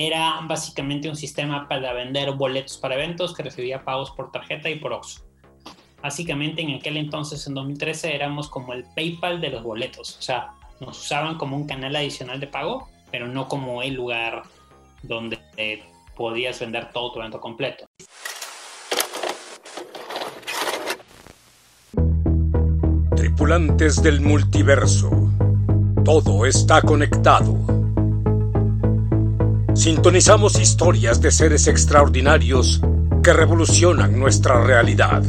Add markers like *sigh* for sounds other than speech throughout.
era básicamente un sistema para vender boletos para eventos que recibía pagos por tarjeta y por OXXO. Básicamente en aquel entonces, en 2013, éramos como el PayPal de los boletos. O sea, nos usaban como un canal adicional de pago, pero no como el lugar donde podías vender todo tu evento completo. Tripulantes del multiverso. Todo está conectado. Sintonizamos historias de seres extraordinarios que revolucionan nuestra realidad.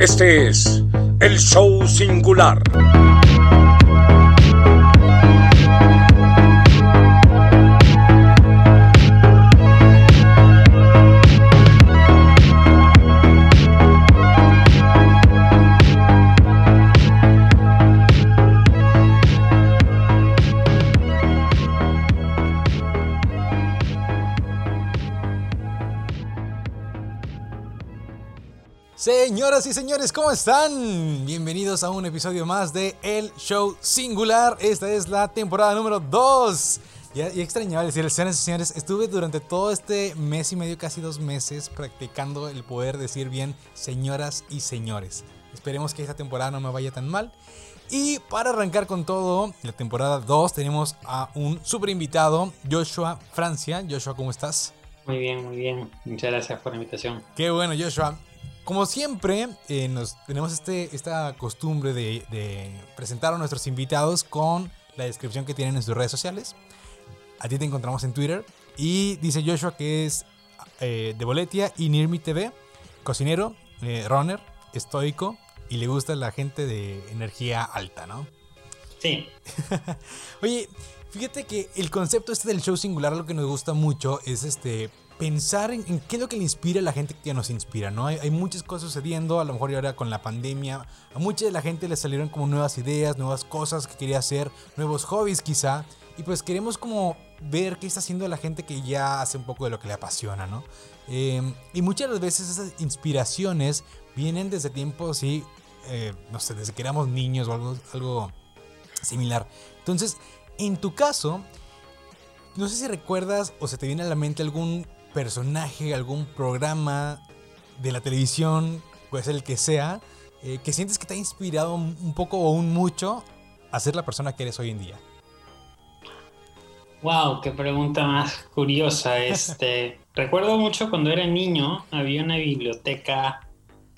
Este es el show singular. Señoras y señores, ¿cómo están? Bienvenidos a un episodio más de El Show Singular. Esta es la temporada número 2. Ya, ya extrañaba decir, señoras y señores, estuve durante todo este mes y medio, casi dos meses, practicando el poder decir bien señoras y señores. Esperemos que esta temporada no me vaya tan mal. Y para arrancar con todo, la temporada 2 tenemos a un super invitado, Joshua Francia. Joshua, ¿cómo estás? Muy bien, muy bien. Muchas gracias por la invitación. Qué bueno, Joshua. Como siempre, eh, nos, tenemos este, esta costumbre de, presentar a nuestros invitados con la descripción que tienen en sus redes sociales. A ti te encontramos en Twitter. Y dice Joshua que es eh, de Boletia y Nirmi TV, cocinero, eh, runner, estoico y le gusta la gente de energía alta, ¿no? Sí. *laughs* Oye, fíjate que el concepto este del show singular, lo que nos gusta mucho es este pensar en, qué es lo que le inspira a la gente que nos inspira, ¿no? Hay, muchas cosas sucediendo, a lo mejor ahora con la pandemia, a mucha de la gente le salieron como nuevas ideas, nuevas cosas que quería hacer, nuevos hobbies quizá, y pues queremos como ver qué está haciendo la gente que ya hace un poco de lo que le apasiona, ¿no? Em, y muchas de las veces esas inspiraciones vienen desde tiempos, sí, eh, no sé, desde que éramos niños o algo, algo similar. Entonces, en tu caso, no sé si recuerdas o se te viene a la mente algún personaje, algún programa de la televisión, puede ser el que sea, eh, que sientes que te ha inspirado un poco o un mucho a ser la persona que eres hoy en día? Wow, qué pregunta más curiosa. Este, *laughs* recuerdo mucho cuando era niño, había una biblioteca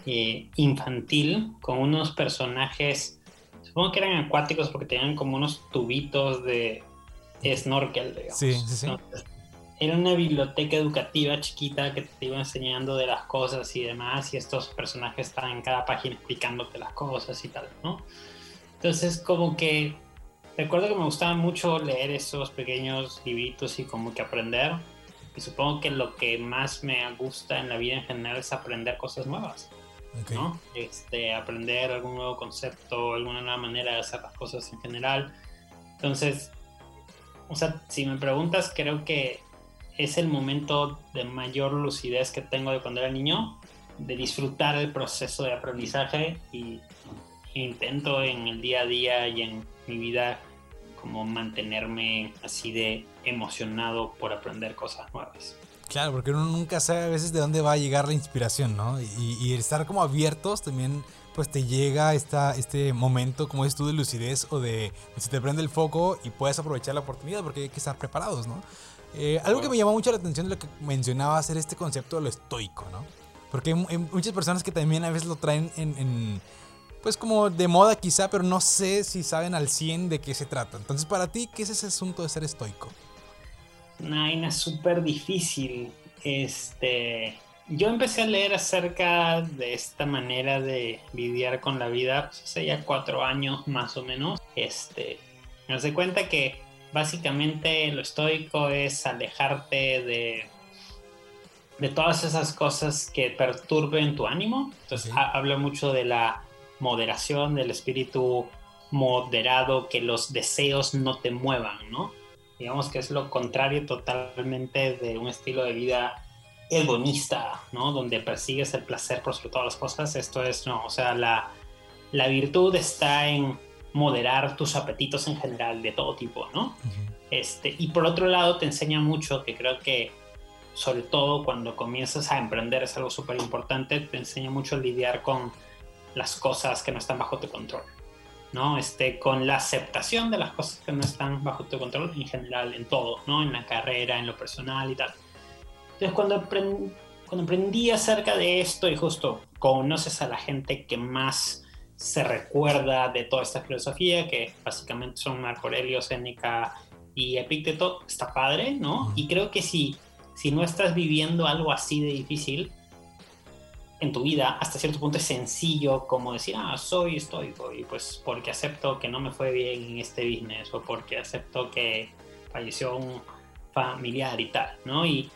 eh, infantil con unos personajes, supongo que eran acuáticos porque tenían como unos tubitos de snorkel, digamos. Sí, sí, sí era una biblioteca educativa chiquita que te iba enseñando de las cosas y demás, y estos personajes estaban en cada página explicándote las cosas y tal, ¿no? Entonces, como que recuerdo que me gustaba mucho leer esos pequeños libritos y como que aprender. Y supongo que lo que más me gusta en la vida en general es aprender cosas nuevas. ¿no? Este, aprender algún nuevo concepto, alguna nueva manera de hacer las cosas en general. Entonces, o sea, si me preguntas, creo que es el momento de mayor lucidez que tengo de cuando era niño, de disfrutar el proceso de aprendizaje y intento en el día a día y en mi vida como mantenerme así de emocionado por aprender cosas nuevas. Claro, porque uno nunca sabe a veces de dónde va a llegar la inspiración, ¿no? Y, estar como abiertos también, pues te llega esta, este momento, como es tú, de lucidez o de se te prende el foco y puedes aprovechar la oportunidad porque hay que estar preparados, ¿no? Eh, algo que me llamó mucho la atención de lo que mencionaba era este concepto de lo estoico, ¿no? Porque hay, muchas personas que también a veces lo traen en, pues como de moda quizá, pero no sé si saben al 100 de qué se trata. Entonces, para ti, ¿qué es ese asunto de ser estoico? Una vaina súper difícil. Este, yo empecé a leer acerca de esta manera de lidiar con la vida pues, hace ya cuatro años más o menos. Este, me doy cuenta que básicamente lo estoico es alejarte de, de todas esas cosas que perturben tu ánimo. Entonces habla mucho de la moderación, del espíritu moderado, que los deseos no te muevan, ¿no? Digamos que es lo contrario totalmente de un estilo de vida hedonista, ¿no? Donde persigues el placer por sobre todas las cosas. Esto es, no, o sea, la, la virtud está en moderar tus apetitos en general de todo tipo, ¿no? Este, y por otro lado te enseña mucho, que creo que sobre todo cuando comienzas a emprender es algo súper importante, te enseña mucho a lidiar con las cosas que no están bajo tu control, ¿no? Este, con la aceptación de las cosas que no están bajo tu control en general, en todo, ¿no? En la carrera, en lo personal y tal. Entonces cuando, aprendí, cuando aprendí acerca de esto y justo conoces a la gente que más se recuerda de toda esta filosofía, que básicamente son Marco Aurelio, Séneca y Epicteto, está padre, ¿no? Y creo que si, si no estás viviendo algo así de difícil, en tu vida, hasta cierto punto es sencillo como decir, ah, soy estoico y pues porque acepto que no me fue bien en este business o porque acepto que falleció un familiar y tal, ¿no? Y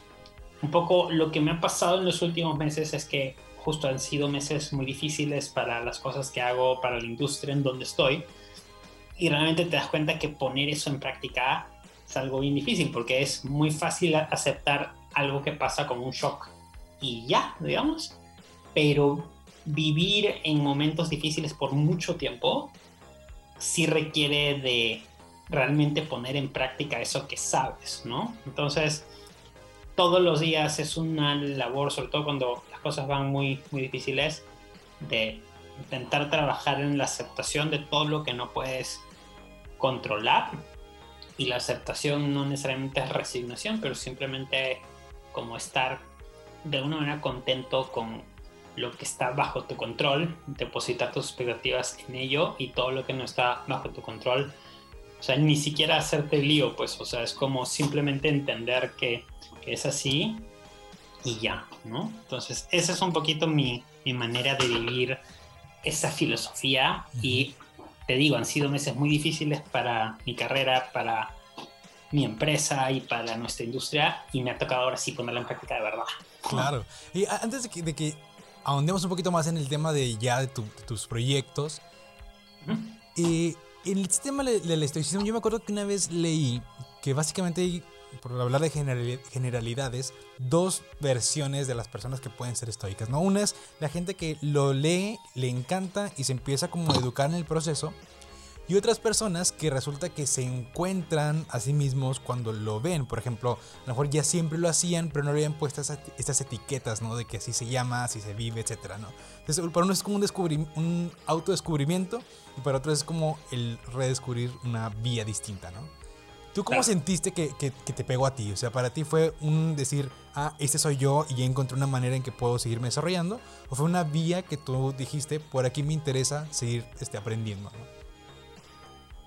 un poco lo que me ha pasado en los últimos meses es que justo han sido meses muy difíciles para las cosas que hago, para la industria en donde estoy. Y realmente te das cuenta que poner eso en práctica es algo bien difícil porque es muy fácil aceptar algo que pasa como un shock y ya, digamos pero vivir en momentos difíciles por mucho tiempo sí requiere de realmente poner en práctica eso que sabes, ¿no? Entonces, todos los días es una labor, sobre todo cuando las cosas van muy, muy difíciles, de intentar trabajar en la aceptación de todo lo que no puedes controlar. Y la aceptación no necesariamente es resignación, pero simplemente como estar de alguna manera contento con lo que está bajo tu control, depositar tus expectativas en ello y todo lo que no está bajo tu control, o sea, ni siquiera hacerte lío, pues, o sea, es como simplemente entender que, es así y ya, ¿no? Entonces, esa es un poquito mi, mi manera de vivir esa filosofía y te digo, han sido meses muy difíciles para mi carrera, para mi empresa y para nuestra industria y me ha tocado ahora sí ponerla en práctica de verdad. Claro. Y antes de que, de que ahondemos un poquito más en el tema de ya de, tus proyectos. Y en el sistema del estoicismo, yo me acuerdo que una vez leí que básicamente por hablar de generalidades, dos versiones de las personas que pueden ser estoicas. ¿no? Una es la gente que lo lee, le encanta y se empieza como a educar en el proceso y otras personas que resulta que se encuentran a sí mismos cuando lo ven. Por ejemplo, a lo mejor ya siempre lo hacían, pero no le habían puesto estas etiquetas, ¿no? De que así se llama, así se vive, etcétera, ¿no? Entonces, para uno es como un, un autodescubrimiento y para otro es como el redescubrir una vía distinta, ¿no? ¿Tú cómo sentiste que, que, te pegó a ti? O sea, para ti fue un decir, ah, este soy yo y ya encontré una manera en que puedo seguirme desarrollando. ¿O fue una vía que tú dijiste, por aquí me interesa seguir este, aprendiendo? ¿no?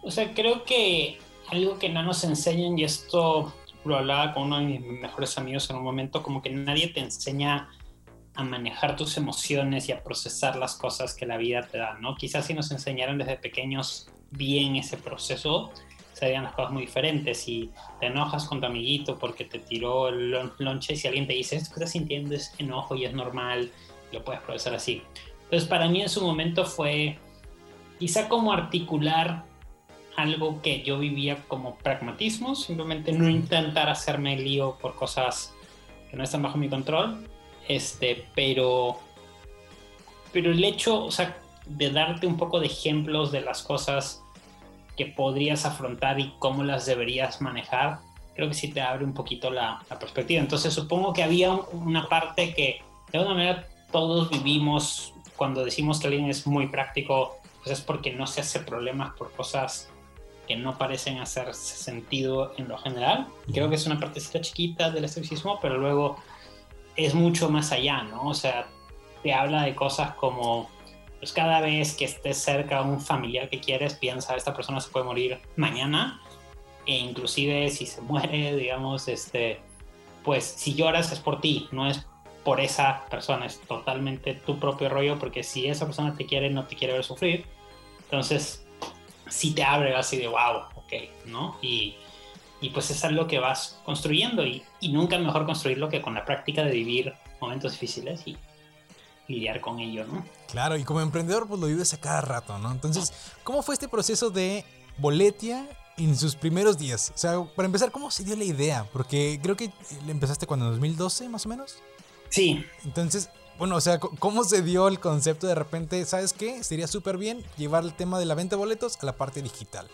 O sea, creo que algo que no nos enseñan, y esto lo hablaba con uno de mis mejores amigos en un momento, como que nadie te enseña a manejar tus emociones y a procesar las cosas que la vida te da, ¿no? Quizás si nos enseñaran desde pequeños bien ese proceso, serían las cosas muy diferentes. Si te enojas con tu amiguito porque te tiró el lonche, si alguien te dice, esto que estás sintiendo es enojo y es normal, lo puedes procesar así. Entonces, para mí en su momento fue quizá como articular algo que yo vivía como pragmatismo, simplemente no intentar hacerme lío por cosas que no están bajo mi control, este, pero, pero el hecho, o sea, de darte un poco de ejemplos de las cosas que podrías afrontar y cómo las deberías manejar, creo que sí te abre un poquito la, la perspectiva. Entonces supongo que había una parte que de alguna manera todos vivimos cuando decimos que alguien es muy práctico, pues es porque no se hace problemas por cosas que no parecen hacer sentido en lo general. Creo que es una partecita chiquita del estoicismo, pero luego es mucho más allá, ¿no? O sea, te habla de cosas como, pues cada vez que estés cerca a un familiar que quieres, piensa, esta persona se puede morir mañana, e inclusive si se muere, *laughs* digamos, este, pues si lloras es por ti, no es por esa persona, es totalmente tu propio rollo, porque si esa persona te quiere, no te quiere ver sufrir. Entonces, sí te abre así de wow, ok, ¿no? Y, y pues es algo que vas construyendo y, y, nunca mejor construirlo que con la práctica de vivir momentos difíciles y lidiar con ello, ¿no? Claro, y como emprendedor pues lo vives a cada rato, ¿no? Entonces, ¿cómo fue este proceso de Boletia en sus primeros días? O sea, para empezar, ¿cómo se dio la idea? Porque creo que empezaste cuando en 2012, más o menos. Sí. Entonces, bueno, o sea, ¿cómo se dio el concepto de repente? ¿Sabes qué? Sería súper bien llevar el tema de la venta de boletos a la parte digital.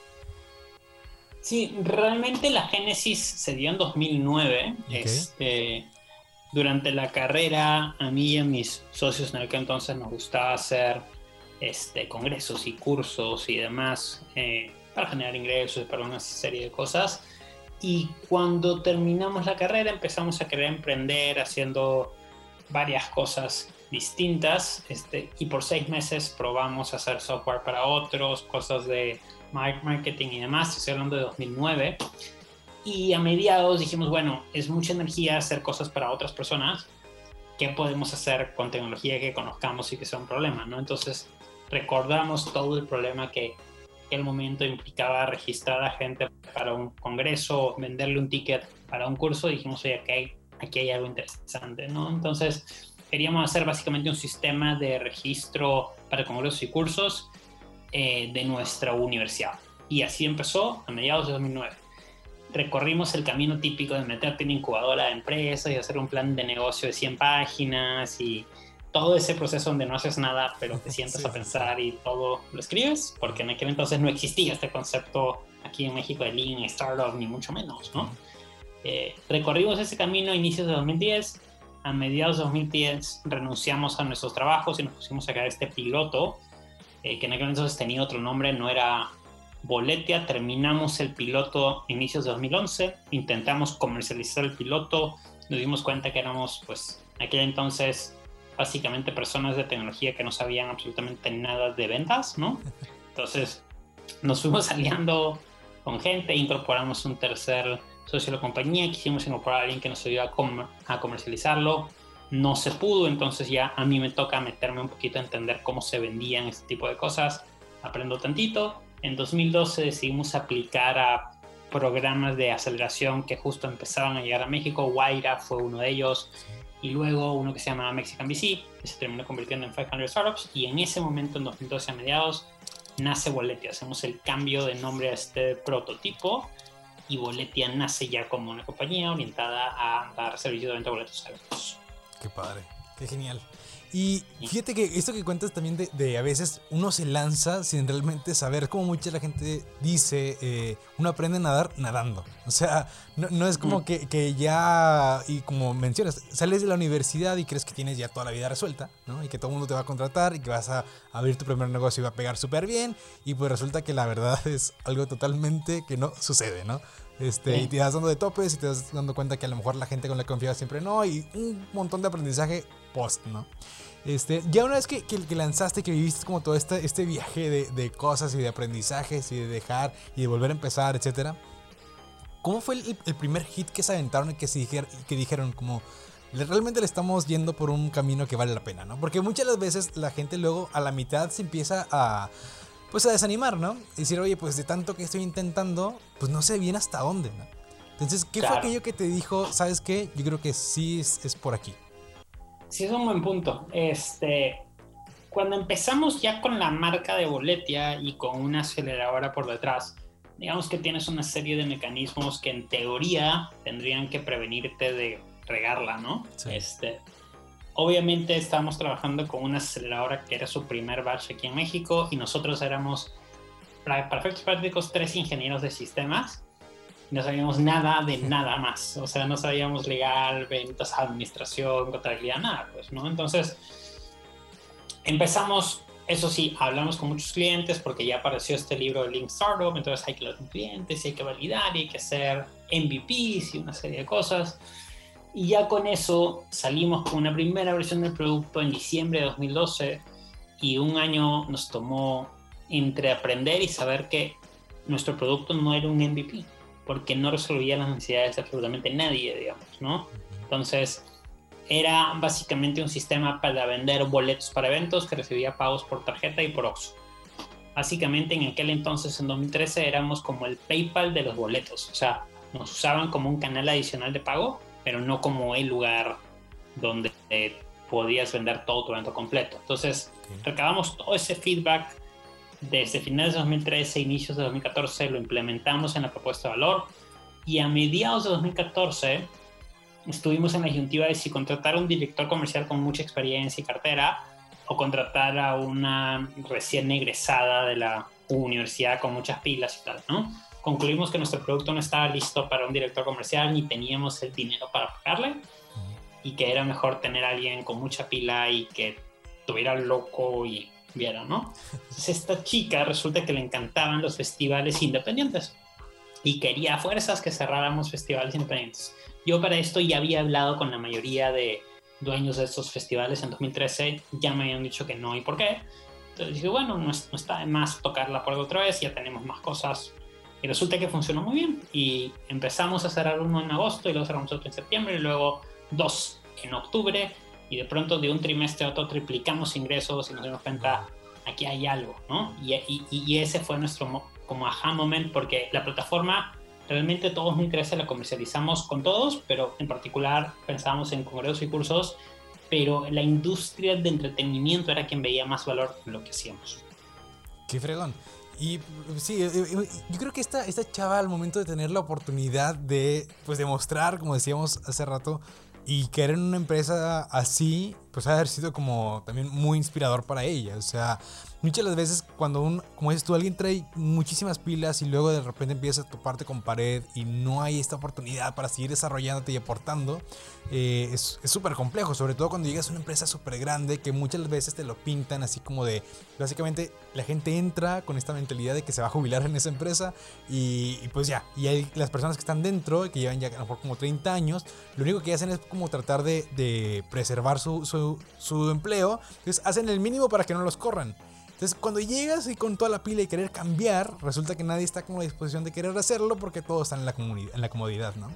Sí, realmente la génesis se dio en 2009. Este, durante la carrera, a mí y a mis socios en aquel entonces nos gustaba hacer este, congresos y cursos y demás eh, para generar ingresos para una serie de cosas. Y cuando terminamos la carrera empezamos a querer emprender haciendo varias cosas distintas este, y por seis meses probamos hacer software para otros, cosas de marketing y demás, estoy hablando de 2009. Y a mediados dijimos, bueno, es mucha energía hacer cosas para otras personas, ¿qué podemos hacer con tecnología que conozcamos y que sea un problema? ¿no? Entonces recordamos todo el problema que el momento implicaba registrar a gente para un congreso, venderle un ticket para un curso, dijimos, oye, aquí aquí hay algo interesante, ¿no? Entonces queríamos hacer básicamente un sistema de registro para congresos y cursos eh, de nuestra universidad. Y así empezó a mediados de 2009. Recorrimos el camino típico de meterte en incubadora de empresas y hacer un plan de negocio de 100 páginas y todo ese proceso donde no haces nada, pero te *laughs* sientas a pensar y todo lo escribes, porque en aquel entonces no existía este concepto aquí en México de Lean Startup, ni mucho menos, ¿no? Eh, recorrimos ese camino a inicios de 2010 a mediados de 2010 renunciamos a nuestros trabajos y nos pusimos a crear este piloto, eh, que en aquel entonces tenía otro nombre, no era Boletia. Terminamos el piloto inicios de 2011, intentamos comercializar el piloto, nos dimos cuenta que éramos, pues, en aquel entonces básicamente personas de tecnología que no sabían absolutamente nada de ventas, ¿no? *laughs* Entonces nos fuimos aliando con gente, incorporamos un tercer socio de la compañía, quisimos incorporar a alguien que nos ayude a, comercializarlo, no se pudo, entonces ya a mí me toca meterme un poquito a entender cómo se vendían este tipo de cosas, aprendo tantito. En 2012 decidimos aplicar a programas de aceleración que justo empezaban a llegar a México, Guaira fue uno de ellos, y luego uno que se llama Mexican VC, que se terminó convirtiendo en 500 Startups, y en ese momento, en 2012 a mediados, nace Boletia, hacemos el cambio de nombre a este prototipo, y Boletia nace ya como una compañía orientada a dar servicio de venta de boletos abiertos. Qué padre, qué genial. Y fíjate que esto que cuentas también de, a veces uno se lanza sin realmente saber, como mucha la gente dice, eh, uno aprende a nadar nadando. O sea, no, es como que, que, ya, y como mencionas, sales de la universidad y crees que tienes ya toda la vida resuelta, ¿no? Y que todo el mundo te va a contratar y que vas a abrir tu primer negocio y va a pegar súper bien. Y pues resulta que la verdad *laughs* es algo totalmente que no sucede, ¿no? Este, Y te vas dando de topes y te vas dando cuenta que a lo mejor la gente con la que confías siempre no, y un montón de aprendizaje post, ¿no? Este, ya una vez que, que, lanzaste, que viviste como todo este, este viaje de, de, cosas y de aprendizajes y de dejar y de volver a empezar, etcétera, ¿cómo fue el, el, primer hit que se aventaron y que, se dijeron, que dijeron como realmente le estamos yendo por un camino que vale la pena, ¿no? Porque muchas las veces la gente luego a la mitad se empieza a pues a desanimar, ¿no? Y decir, oye, pues de tanto que estoy intentando, pues no sé bien hasta dónde, ¿no? Entonces, ¿qué fue aquello que te dijo, sabes qué? Yo creo que sí es, por aquí. Sí, es un buen punto. Este, cuando empezamos ya con la marca de Boletia y con una aceleradora por detrás, digamos que tienes una serie de mecanismos que en teoría tendrían que prevenirte de regarla, ¿no? Sí. Este, Obviamente estábamos trabajando con una aceleradora que era su primer batch aquí en México y nosotros éramos, para efectos prácticos, tres ingenieros de sistemas. No sabíamos nada de nada más. O sea, no sabíamos legal, ventas, administración, contabilidad, nada, pues, ¿no? Entonces, empezamos, eso sí, hablamos con muchos clientes porque ya apareció este libro de Link Startup, entonces hay que hablar con clientes y hay que validar y hay que hacer MVPs y una serie de cosas. Y ya con eso salimos con una primera versión del producto en diciembre de 2012 y un año nos tomó entre aprender y saber que nuestro producto no era un MVP, porque no resolvía las necesidades de absolutamente nadie, digamos, ¿no? Entonces, era básicamente un sistema para vender boletos para eventos que recibía pagos por tarjeta y por OXXO. Básicamente en aquel entonces, en 2013, éramos como el PayPal de los boletos, o sea, nos usaban como un canal adicional de pago pero no como el lugar donde podías vender todo tu evento completo. Entonces, recabamos todo ese feedback desde finales de 2013, inicios de 2014, lo implementamos en la propuesta de valor y a mediados de 2014 estuvimos en la disyuntiva de si contratar a un director comercial con mucha experiencia y cartera o contratar a una recién egresada de la universidad con muchas pilas y tal, ¿no? concluimos que nuestro producto no estaba listo para un director comercial ni teníamos el dinero para pagarle y que era mejor tener a alguien con mucha pila y que tuviera loco y viera, ¿no? Entonces esta chica resulta que le encantaban los festivales independientes y quería a fuerzas que cerráramos festivales independientes. Yo para esto ya había hablado con la mayoría de dueños de estos festivales en 2013, ya me habían dicho que no y por qué. Entonces dije, bueno, no, está de más tocarla por otra vez, ya tenemos más cosas. Y resulta que funcionó muy bien. Y empezamos a cerrar uno en agosto y luego cerramos otro en septiembre y luego dos en octubre. Y de pronto de un trimestre a otro triplicamos ingresos y nos dimos cuenta, aquí hay algo, ¿no? Y, y, y ese fue nuestro como aha moment porque la plataforma realmente todos muy crece, la comercializamos con todos, pero en particular pensábamos en congresos y cursos, pero la industria de entretenimiento era quien veía más valor en lo que hacíamos. Qué fregón. Y sí, eh, eh, yo creo que esta, esta chava al momento de tener la oportunidad de pues demostrar, como decíamos hace rato, y que en una empresa así, pues ha sido como también muy inspirador para ella. O sea, muchas de las veces cuando un, como dices tú, alguien trae muchísimas pilas y luego de repente empiezas a toparte con pared y no hay esta oportunidad para seguir desarrollándote y aportando, eh, es súper complejo, sobre todo cuando llegas a una empresa súper grande que muchas veces te lo pintan así como de, básicamente la gente entra con esta mentalidad de que se va a jubilar en esa empresa y, pues ya, y hay las personas que están dentro, que llevan ya a lo mejor como 30 años, lo único que hacen es como tratar de, preservar su, su, su empleo, entonces hacen el mínimo para que no los corran. Entonces, cuando llegas y con toda la pila y querer cambiar, resulta que nadie está con la disposición de querer hacerlo porque todos están en la, en la comodidad, ¿no?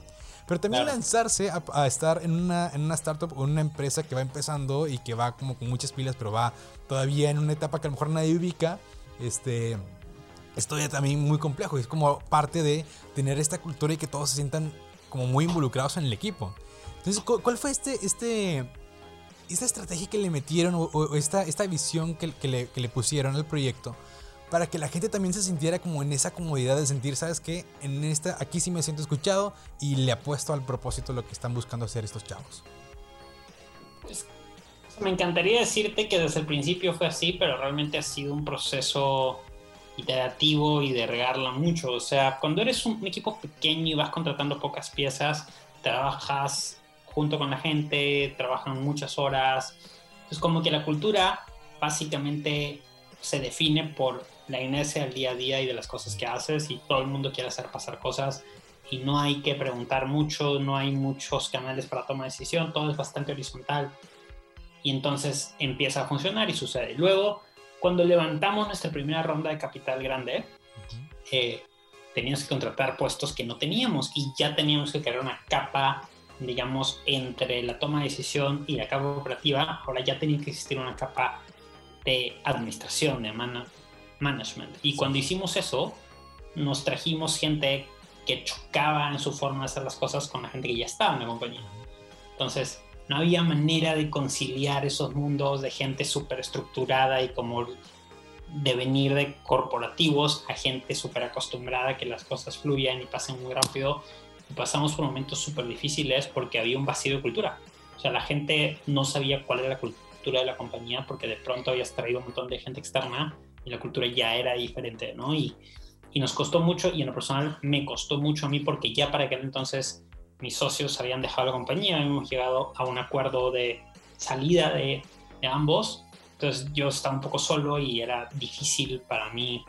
Pero también lanzarse a, estar en una, en una startup o en una empresa que va empezando y que va como con muchas pilas, pero va todavía en una etapa que a lo mejor nadie ubica, este, esto ya también muy complejo. Es como parte de tener esta cultura y que todos se sientan como muy involucrados en el equipo. Entonces, ¿cuál fue este, este, esta estrategia que le metieron o, esta, esta visión que, que, le, pusieron al proyecto? para que la gente también se sintiera como en esa comodidad de sentir, ¿sabes qué? En esta, aquí sí me siento escuchado y le apuesto al propósito lo que están buscando hacer estos chavos. Pues, me encantaría decirte que desde el principio fue así, pero realmente ha sido un proceso iterativo y de regarla mucho. O sea, cuando eres un equipo pequeño y vas contratando pocas piezas, trabajas junto con la gente, trabajan muchas horas. Es como que la cultura básicamente se define por la inercia del día a día y de las cosas que haces y todo el mundo quiere hacer pasar cosas y no hay que preguntar mucho, no hay muchos canales para tomar decisión, todo es bastante horizontal y entonces empieza a funcionar y sucede. Luego, cuando levantamos nuestra primera ronda de capital grande, eh, teníamos que contratar puestos que no teníamos y ya teníamos que crear una capa, digamos, entre la toma de decisión y la capa operativa. Ahora ya tenía que existir una capa de administración, de management. Y cuando hicimos eso, nos trajimos gente que chocaba en su forma de hacer las cosas con la gente que ya estaba en la compañía. Entonces, no había manera de conciliar esos mundos de gente súper estructurada y como de venir de corporativos a gente súper acostumbrada a que las cosas fluyan y pasen muy rápido. Y pasamos por momentos súper difíciles porque había un vacío de cultura. O sea, la gente no sabía cuál era la cultura de la compañía porque de pronto habías traído un montón de gente externa y la cultura ya era diferente, ¿no? Y, y nos costó mucho, y en lo personal me costó mucho a mí porque ya para aquel entonces mis socios habían dejado la compañía, hemos llegado a un acuerdo de salida de, de ambos, entonces yo estaba un poco solo y era difícil para mí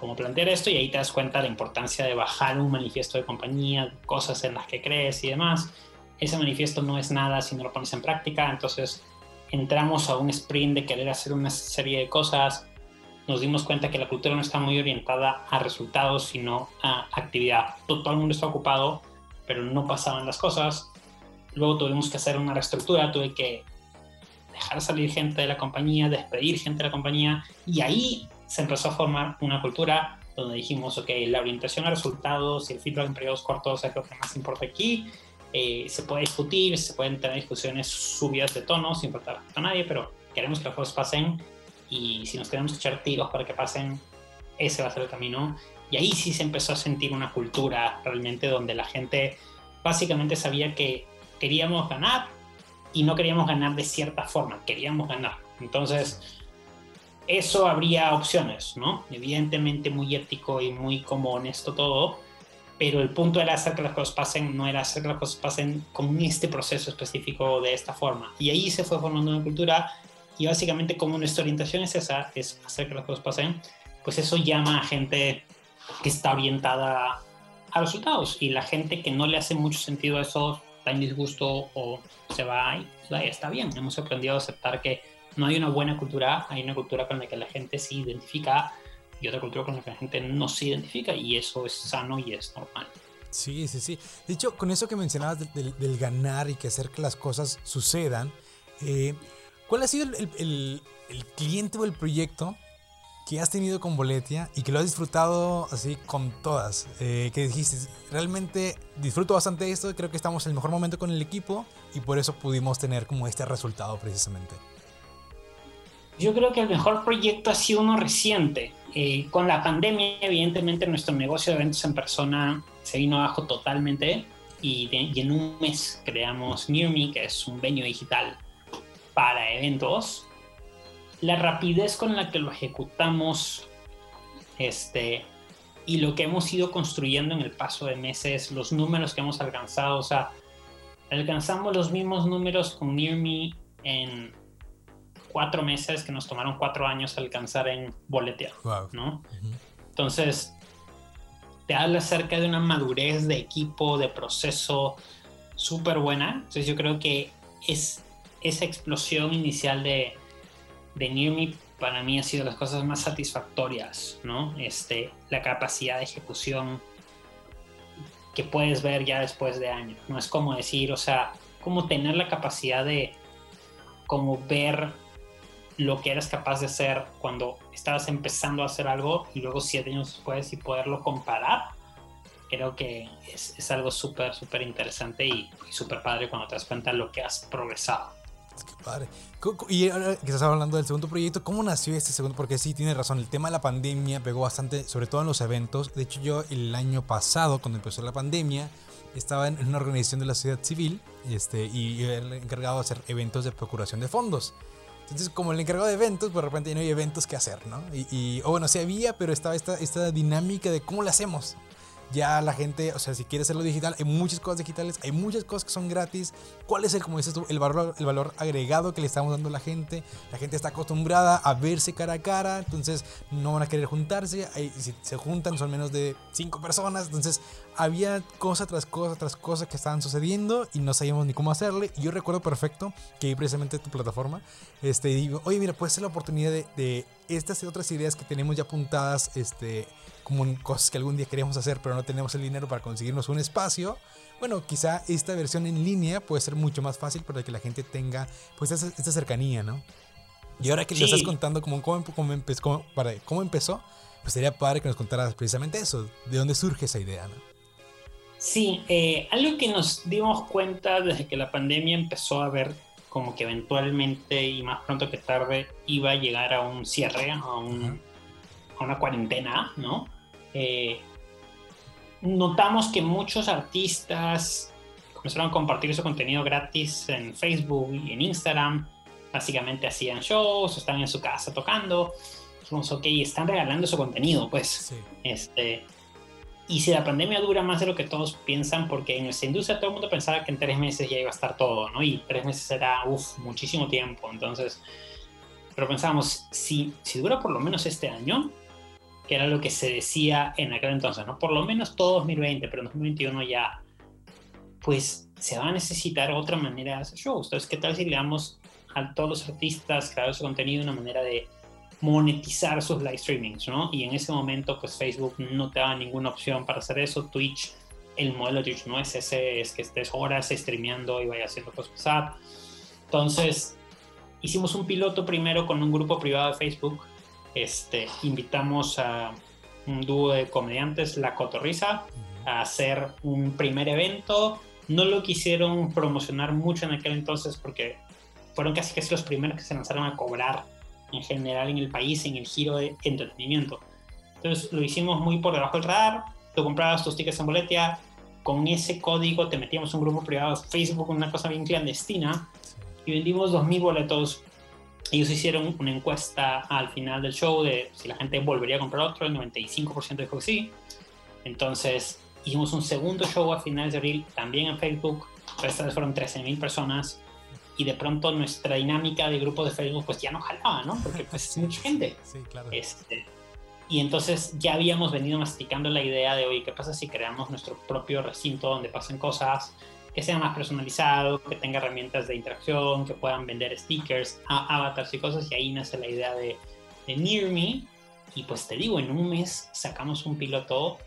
como plantear esto y ahí te das cuenta de la importancia de bajar un manifiesto de compañía, cosas en las que crees y demás. Ese manifiesto no es nada si no lo pones en práctica, entonces entramos a un sprint de querer hacer una serie de cosas, nos dimos cuenta que la cultura no está muy orientada a resultados, sino a actividad. Todo, el mundo está ocupado, pero no pasaban las cosas. Luego tuvimos que hacer una reestructura, tuve que dejar salir gente de la compañía, despedir gente de la compañía, y ahí se empezó a formar una cultura donde dijimos, ok, la orientación a resultados y el feedback en periodos cortos es lo que más importa aquí. Eh, se puede discutir, se pueden tener discusiones subidas de tono sin importar a nadie, pero queremos que las cosas pasen y si nos tenemos que echar tiros para que pasen, ese va a ser el camino. Y ahí sí se empezó a sentir una cultura realmente donde la gente básicamente sabía que queríamos ganar y no queríamos ganar de cierta forma, queríamos ganar. Entonces, eso habría opciones, ¿no? Evidentemente muy ético y muy como honesto todo, pero el punto era hacer que las cosas pasen, no era hacer que las cosas pasen con este proceso específico de esta forma. Y ahí se fue formando una cultura y básicamente como nuestra orientación es esa, es hacer que las cosas pasen, pues eso llama a gente que está orientada a resultados y la gente que no le hace mucho sentido a eso está en disgusto o se va y está bien. Hemos aprendido a aceptar que no hay una buena cultura, hay una cultura con la que la gente se identifica y otra cultura con la que la gente no se identifica y eso es sano y es normal. Sí, sí, sí. De hecho, con eso que mencionabas del, ganar y que hacer que las cosas sucedan, eh, ¿cuál ha sido el, el, cliente o el proyecto que has tenido con Boletia y que lo has disfrutado así con todas? Eh, que dijiste, realmente disfruto bastante esto, creo que estamos en el mejor momento con el equipo y por eso pudimos tener como este resultado precisamente. Yo creo que el mejor proyecto ha sido uno reciente. Eh, con la pandemia, evidentemente, nuestro negocio de eventos en persona se vino abajo totalmente y, en un mes creamos NearMe, que es un venue digital para eventos. La rapidez con la que lo ejecutamos este, y lo que hemos ido construyendo en el paso de meses, los números que hemos alcanzado, o sea, alcanzamos los mismos números con NearMe en cuatro meses que nos tomaron cuatro años alcanzar en boletear, ¿no? Entonces, te habla acerca de una madurez de equipo, de proceso súper buena. Entonces, yo creo que es esa explosión inicial de, de Near para mí ha sido las cosas más satisfactorias, ¿no? Este, la capacidad de ejecución que puedes ver ya después de años. No es como decir, o sea, como tener la capacidad de como ver lo que eras capaz de hacer cuando estabas empezando a hacer algo y luego siete años después y poderlo comparar, creo que es, es algo súper, súper interesante y, súper padre cuando te das cuenta de lo que has progresado. Qué padre. Y ahora que estás hablando del segundo proyecto, ¿cómo nació este segundo? Porque sí, tienes razón, el tema de la pandemia pegó bastante, sobre todo en los eventos. De hecho, yo el año pasado, cuando empezó la pandemia, estaba en una organización de la sociedad civil este, y era encargado de hacer eventos de procuración de fondos. Entonces, como el encargado de eventos, pues de repente no hay eventos que hacer, ¿no? Y, o bueno, sí había, pero estaba esta, esta dinámica de cómo lo hacemos ya la gente, o sea, si quieres hacerlo digital, hay muchas cosas digitales, hay muchas cosas que son gratis. ¿Cuál es el, como dices tú, el valor, el valor agregado que le estamos dando a la gente? La gente está acostumbrada a verse cara a cara, entonces no van a querer juntarse. si se juntan son menos de cinco personas, entonces había cosa tras cosa tras cosa que estaban sucediendo y no sabíamos ni cómo hacerle. Y yo recuerdo perfecto que vi precisamente tu plataforma, este, y digo, oye, mira, puede ser la oportunidad de, de estas y otras ideas que tenemos ya apuntadas, este, como cosas que algún día queremos hacer, pero no tenemos el dinero para conseguirnos un espacio. Bueno, quizá esta versión en línea puede ser mucho más fácil para que la gente tenga pues esta, cercanía, ¿no? Y ahora que lo estás contando como cómo, cómo, empezó, para, cómo empezó, pues sería padre que nos contaras precisamente eso, de dónde surge esa idea, ¿no? Sí, eh, algo que nos dimos cuenta desde que la pandemia empezó a ver como que eventualmente y más pronto que tarde iba a llegar a un cierre, a, un, a una cuarentena, ¿no? Eh, notamos que muchos artistas comenzaron a compartir su contenido gratis en Facebook y en Instagram. Básicamente hacían shows, estaban en su casa tocando. Dijimos, ok, están regalando su contenido, pues. Este, y si la pandemia dura más de lo que todos piensan, porque en nuestra industria todo el mundo pensaba que en tres meses ya iba a estar todo, ¿no? Y tres meses era, uff, muchísimo tiempo. Entonces, pero pensábamos, si, si dura por lo menos este año, que era lo que se decía en aquel entonces, ¿no? Por lo menos todo 2020, pero en 2021 ya, pues se va a necesitar otra manera de hacer shows. Entonces, ¿qué tal si le damos a todos los artistas, creadores de contenido, una manera de monetizar sus live streamings, ¿no? Y en ese momento, pues Facebook no te daba ninguna opción para hacer eso. Twitch, el modelo de Twitch no es ese, es que estés horas streameando y vayas haciendo cosas. Entonces, hicimos un piloto primero con un grupo privado de Facebook este, invitamos a un dúo de comediantes, La Cotorriza, a hacer un primer evento. No lo quisieron promocionar mucho en aquel entonces porque fueron casi casi los primeros que se lanzaron a cobrar en general en el país en el giro de entretenimiento. Entonces lo hicimos muy por debajo del radar. Tú comprabas tus tickets en boletia, con ese código te metíamos un grupo privado de Facebook, una cosa bien clandestina, y vendimos 2.000 boletos ellos hicieron una encuesta al final del show de si la gente volvería a comprar otro, el 95% dijo que sí. Entonces hicimos un segundo show a finales de abril, también en Facebook, esta vez fueron 13.000 personas y de pronto nuestra dinámica de grupo de Facebook pues ya no jalaba, ¿no? Porque pues mucha *laughs* gente. Sí, claro. Este, y entonces ya habíamos venido masticando la idea de, oye, ¿qué pasa si creamos nuestro propio recinto donde pasen cosas? Que sea más personalizado, que tenga herramientas de interacción, que puedan vender stickers, avatars y cosas, y ahí nace la idea de, de Near Me. Y pues te digo, en un mes sacamos un piloto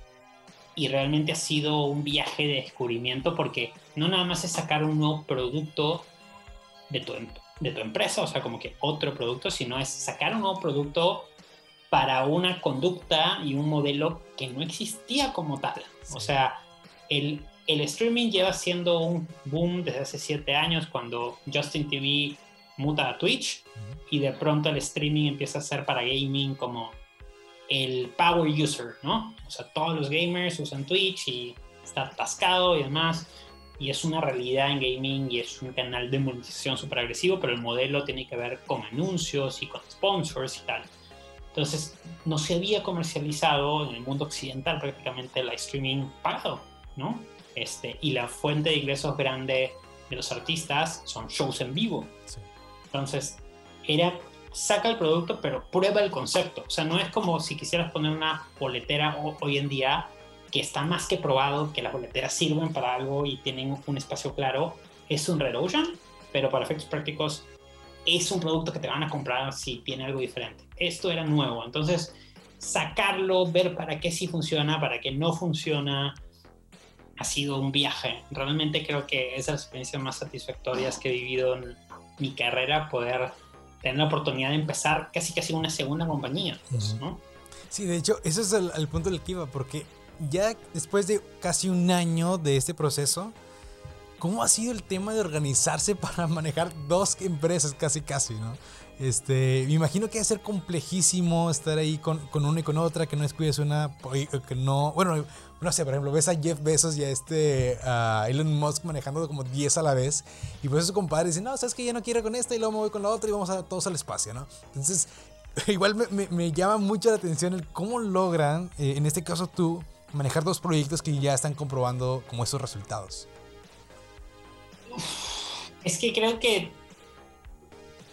y realmente ha sido un viaje de descubrimiento porque no nada más es sacar un nuevo producto de tu, em, de tu empresa, o sea, como que otro producto, sino es sacar un nuevo producto para una conducta y un modelo que no existía como tal. O sea, el, el streaming lleva siendo un boom desde hace siete años cuando Justin TV muta a Twitch y de pronto el streaming empieza a ser para gaming como el power user, ¿no? O sea, todos los gamers usan Twitch y está atascado y demás. Y es una realidad en gaming y es un canal de monetización súper agresivo, pero el modelo tiene que ver con anuncios y con sponsors y tal. Entonces, no se había comercializado en el mundo occidental prácticamente el streaming pagado, ¿no? Este, y la fuente de ingresos grande de los artistas son shows en vivo. Entonces, era saca el producto, pero prueba el concepto. O sea, no es como si quisieras poner una boletera hoy en día que está más que probado que las boleteras sirven para algo y tienen un espacio claro. Es un Red Ocean, pero para efectos prácticos es un producto que te van a comprar si tiene algo diferente. Esto era nuevo, entonces sacarlo, ver para qué sí funciona, para qué no funciona, ha sido un viaje. Realmente creo que es la experiencia más satisfactorias que he vivido en mi carrera, poder tener la oportunidad de empezar casi casi una segunda compañía. Sí, de hecho, eso es el, punto del que iba, porque ya después de casi un año de este proceso, ¿cómo ha sido el tema de organizarse *laughs* para manejar dos empresas casi casi, ¿no? Este, me imagino que debe ser complejísimo estar ahí con, con una y con otra, que no descuides una, que no, bueno, no sé, por ejemplo, ves a Jeff Bezos y a este Elon Musk manejando como 10 a la vez, y pues su compadre dice, no, sabes que ya no quiero con esta y luego me voy con la otra y vamos a todos al espacio, ¿no? Entonces, *laughs* igual me, me, llama mucho la atención el cómo logran, eh, en este caso tú, manejar dos proyectos que ya están comprobando como esos resultados. Es que creo que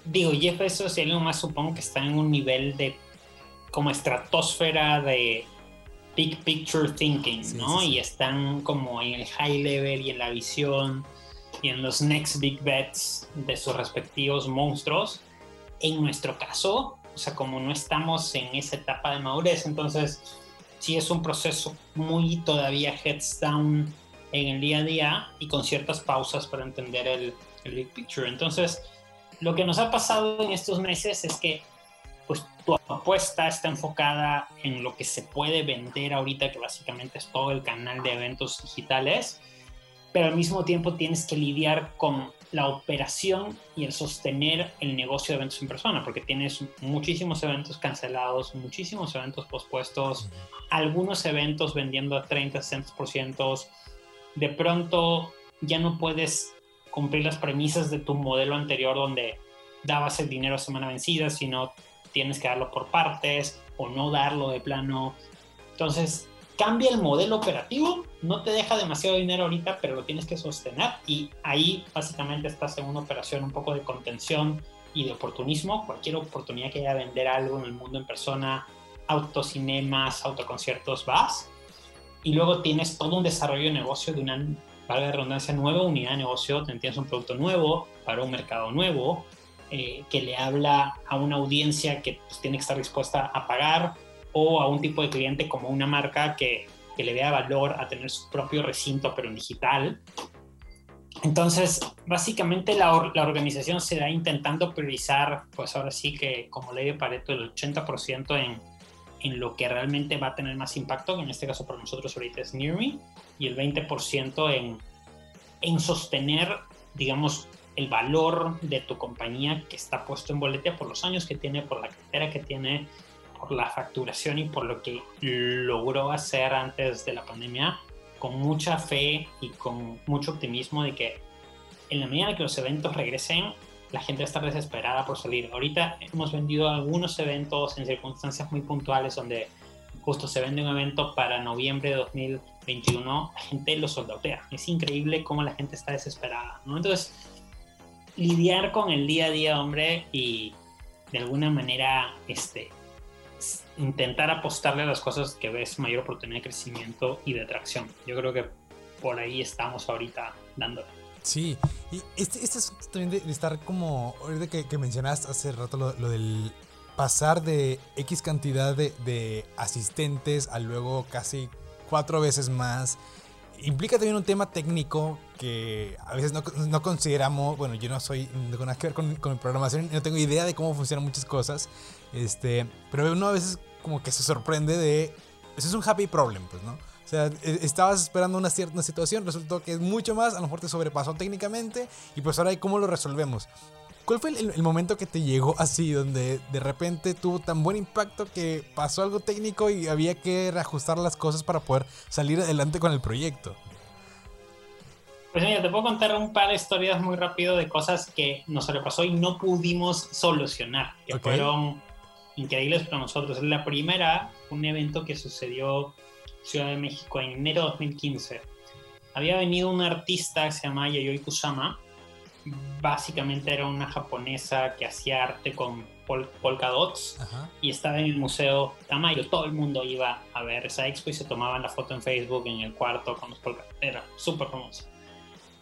digo, Jeff Bezos y Elon Musk supongo que están en un nivel de como estratosfera de big picture thinking, ¿no? Y están como en el high level y en la visión y en los next big bets de sus respectivos monstruos. En nuestro caso, o sea, como no estamos en esa etapa de madurez, entonces sí es un proceso muy todavía heads down en el día a día y con ciertas pausas para entender el, el big picture. Entonces, lo que nos ha pasado en estos meses es que pues tu apuesta está enfocada en lo que se puede vender ahorita, que básicamente es todo el canal de eventos digitales, pero al mismo tiempo tienes que lidiar con la operación y el sostener el negocio de eventos en persona, porque tienes muchísimos eventos cancelados, muchísimos eventos pospuestos, algunos eventos vendiendo a 30, 60%, de pronto ya no puedes cumplir las premisas de tu modelo anterior donde dabas el dinero a semana vencida, sino tienes que darlo por partes o no darlo de plano. Entonces, cambia el modelo operativo, no te deja demasiado dinero ahorita, pero lo tienes que sostener y ahí básicamente estás en una operación un poco de contención y de oportunismo. Cualquier oportunidad que haya vender algo en el mundo en persona, autocinemas, autoconciertos, vas. Y luego tienes todo un desarrollo de negocio de una valga la redundancia, nueva unidad de negocio, tienes un producto nuevo para un mercado nuevo, eh, que le habla a una audiencia que pues, tiene que estar dispuesta a pagar o a un tipo de cliente como una marca que, que le vea valor a tener su propio recinto pero en digital. Entonces, básicamente la, la, organización se da intentando priorizar, pues ahora sí que como ley de Pareto, el 80% en, en lo que realmente va a tener más impacto, que en este caso para nosotros ahorita es Near Me, y el 20% en, en sostener, digamos, el valor de tu compañía que está puesto en boleta por los años que tiene, por la cartera que tiene, por la facturación y por lo que logró hacer antes de la pandemia, con mucha fe y con mucho optimismo de que en la medida que los eventos regresen, la gente está desesperada por salir. Ahorita hemos vendido algunos eventos en circunstancias muy puntuales donde justo se vende un evento para noviembre de 2021, la gente lo soldatea. Es increíble cómo la gente está desesperada, ¿no? Entonces, lidiar con el día a día, hombre, y de alguna manera, este, intentar apostarle a las cosas que ves mayor oportunidad de crecimiento y de atracción. Yo creo que por ahí estamos ahorita dándole. Sí, y este, este es también de, estar como, ahorita que, que mencionaste hace rato lo, del pasar de X cantidad de, de, asistentes a luego casi cuatro veces más, implica también un tema técnico que a veces no, no consideramos, bueno, yo no soy, no tengo nada que ver con, con programación, no tengo idea de cómo funcionan muchas cosas, este, pero uno a veces como que se sorprende de, eso es un happy problem, pues, ¿no? O sea, e, estabas esperando una cierta situación, resultó que es mucho más, a lo mejor te sobrepasó técnicamente y pues ahora cómo lo resolvemos. ¿Cuál fue el, el, momento que te llegó así, donde de repente tuvo tan buen impacto que pasó algo técnico y había que reajustar las cosas para poder salir adelante con el proyecto? Pues mira, te puedo contar un par de historias muy rápido de cosas que nos sobrepasó y no pudimos solucionar, que okay. fueron increíbles para nosotros. La primera, un evento que sucedió Ciudad de México en enero de 2015. Había venido una artista que se llama Yayoi Kusama. Básicamente era una japonesa que hacía arte con pol polka dots Ajá. y estaba en el museo Tamayo. Todo el mundo iba a ver esa expo y se tomaban la foto en Facebook en el cuarto con los polka. Era súper famosa.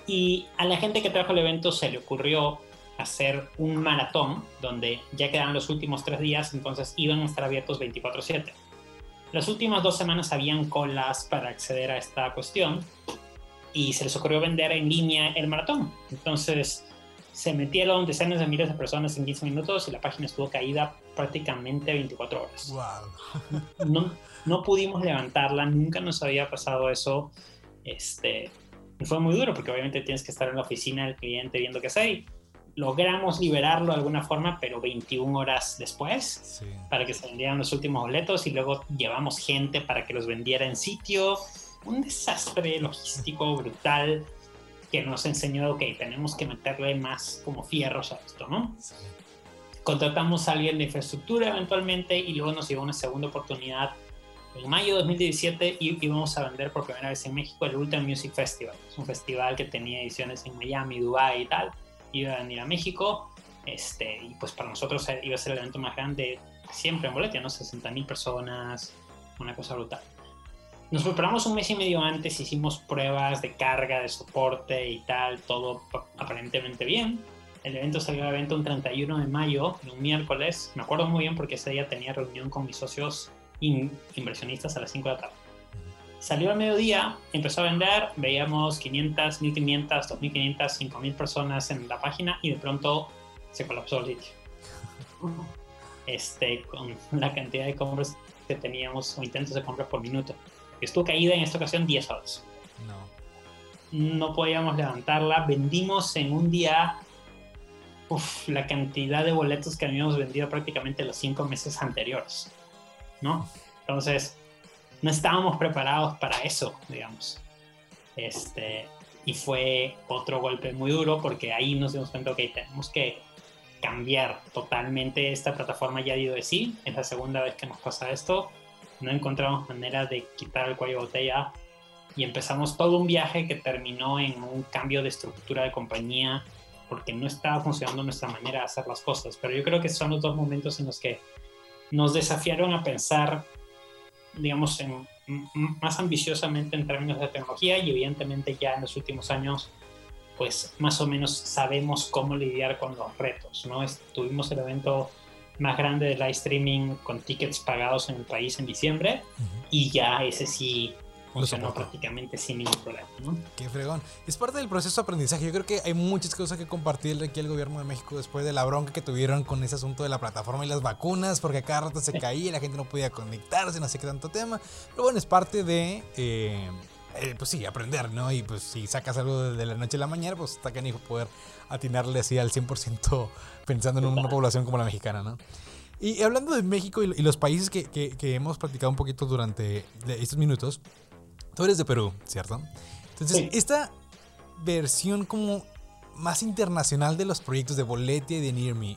Y a la gente que trajo el evento se le ocurrió hacer un maratón donde ya quedaban los últimos tres días, entonces iban a estar abiertos 24/7. Las últimas dos semanas habían colas para acceder a esta cuestión y se les ocurrió vender en línea el maratón. Entonces se metieron decenas de miles de personas en 15 minutos y la página estuvo caída prácticamente 24 horas. Wow. *laughs* No, no pudimos levantarla, nunca nos había pasado eso. Este, fue muy duro porque obviamente tienes que estar en la oficina del cliente viendo qué hacer logramos liberarlo de alguna forma, pero 21 horas después, sí. para que se vendieran los últimos boletos y luego llevamos gente para que los vendiera en sitio. Un desastre logístico brutal que nos enseñó, ok, tenemos que meterle más como fierros a esto, ¿no? Contratamos a alguien de infraestructura eventualmente y luego nos llegó una segunda oportunidad en mayo de 2017 y íbamos a vender por primera vez en México el Ultra Music Festival. Es un festival que tenía ediciones en Miami, Dubai y tal iba a venir a México, este, y pues para nosotros iba a ser el evento más grande siempre en Boletia, ¿no? 60 mil personas, una cosa brutal. Nos preparamos un mes y medio antes, hicimos pruebas de carga, de soporte y tal, todo aparentemente bien. El evento salió a evento un 31 de mayo, un miércoles. Me acuerdo muy bien porque ese día tenía reunión con mis socios in inversionistas a las 5 de la tarde. Salió al mediodía, empezó a vender, veíamos 500, 1500, 2500, 5000 personas en la página y de pronto se colapsó el sitio. *laughs* Este, con la cantidad de compras que teníamos o intentos de compra por minuto. Estuvo caída en esta ocasión 10 horas. No. No podíamos levantarla. Vendimos en un día uf, la cantidad de boletos que habíamos vendido prácticamente los 5 meses anteriores. ¿No? Entonces, no estábamos preparados para eso, digamos. Este, y fue otro golpe muy duro porque ahí nos dimos cuenta que tenemos que cambiar totalmente esta plataforma ya dio de sí. Es la segunda vez que nos pasa esto. No encontramos manera de quitar el cuello de botella y empezamos todo un viaje que terminó en un cambio de estructura de compañía porque no estaba funcionando nuestra manera de hacer las cosas. Pero yo creo que son los dos momentos en los que nos desafiaron a pensar digamos, más ambiciosamente en términos de tecnología y evidentemente ya en los últimos años, pues más o menos sabemos cómo lidiar con los retos, ¿no? Tuvimos el evento más grande de live streaming con tickets pagados en el país en diciembre uh -huh. y ya ese sí funcionó prácticamente sin ningún problema. ¿no? Qué fregón. Es parte del proceso de aprendizaje. Yo creo que hay muchas cosas que compartirle aquí al gobierno de México después de la bronca que tuvieron con ese asunto de la plataforma y las vacunas, porque cada rato se caía y la gente no podía conectarse, no sé qué tanto tema. Pero bueno, es parte de... Eh, eh, pues sí, aprender, ¿no? Y pues si sacas algo de la noche a la mañana, pues está canijo poder atinarle así al 100% pensando en una población como la mexicana, ¿no? Y hablando de México y, los países que, que, que hemos platicado un poquito durante estos minutos, Tú eres de Perú, ¿cierto? Entonces, sí. esta versión como más internacional de los proyectos de Boletia y de Near Me.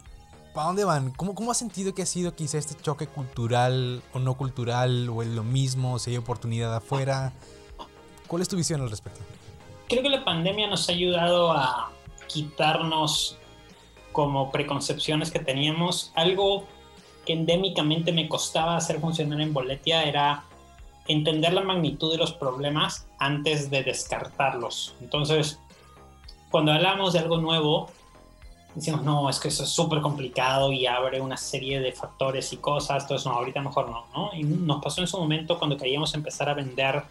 ¿Para dónde van? ¿Cómo, ¿Cómo has sentido que ha sido quizá este choque cultural o no cultural o es lo mismo? ¿Si hay oportunidad afuera? ¿Cuál es tu visión al respecto? Creo que la pandemia nos ha ayudado a quitarnos como preconcepciones que teníamos. Algo que endémicamente me costaba hacer funcionar en Boletia era entender la magnitud de los problemas antes de descartarlos. Entonces, cuando hablamos de algo nuevo, decimos, no, es que eso es súper complicado y abre una serie de factores y cosas, entonces no, ahorita mejor no, ¿no? Y nos pasó en su momento cuando queríamos empezar a vender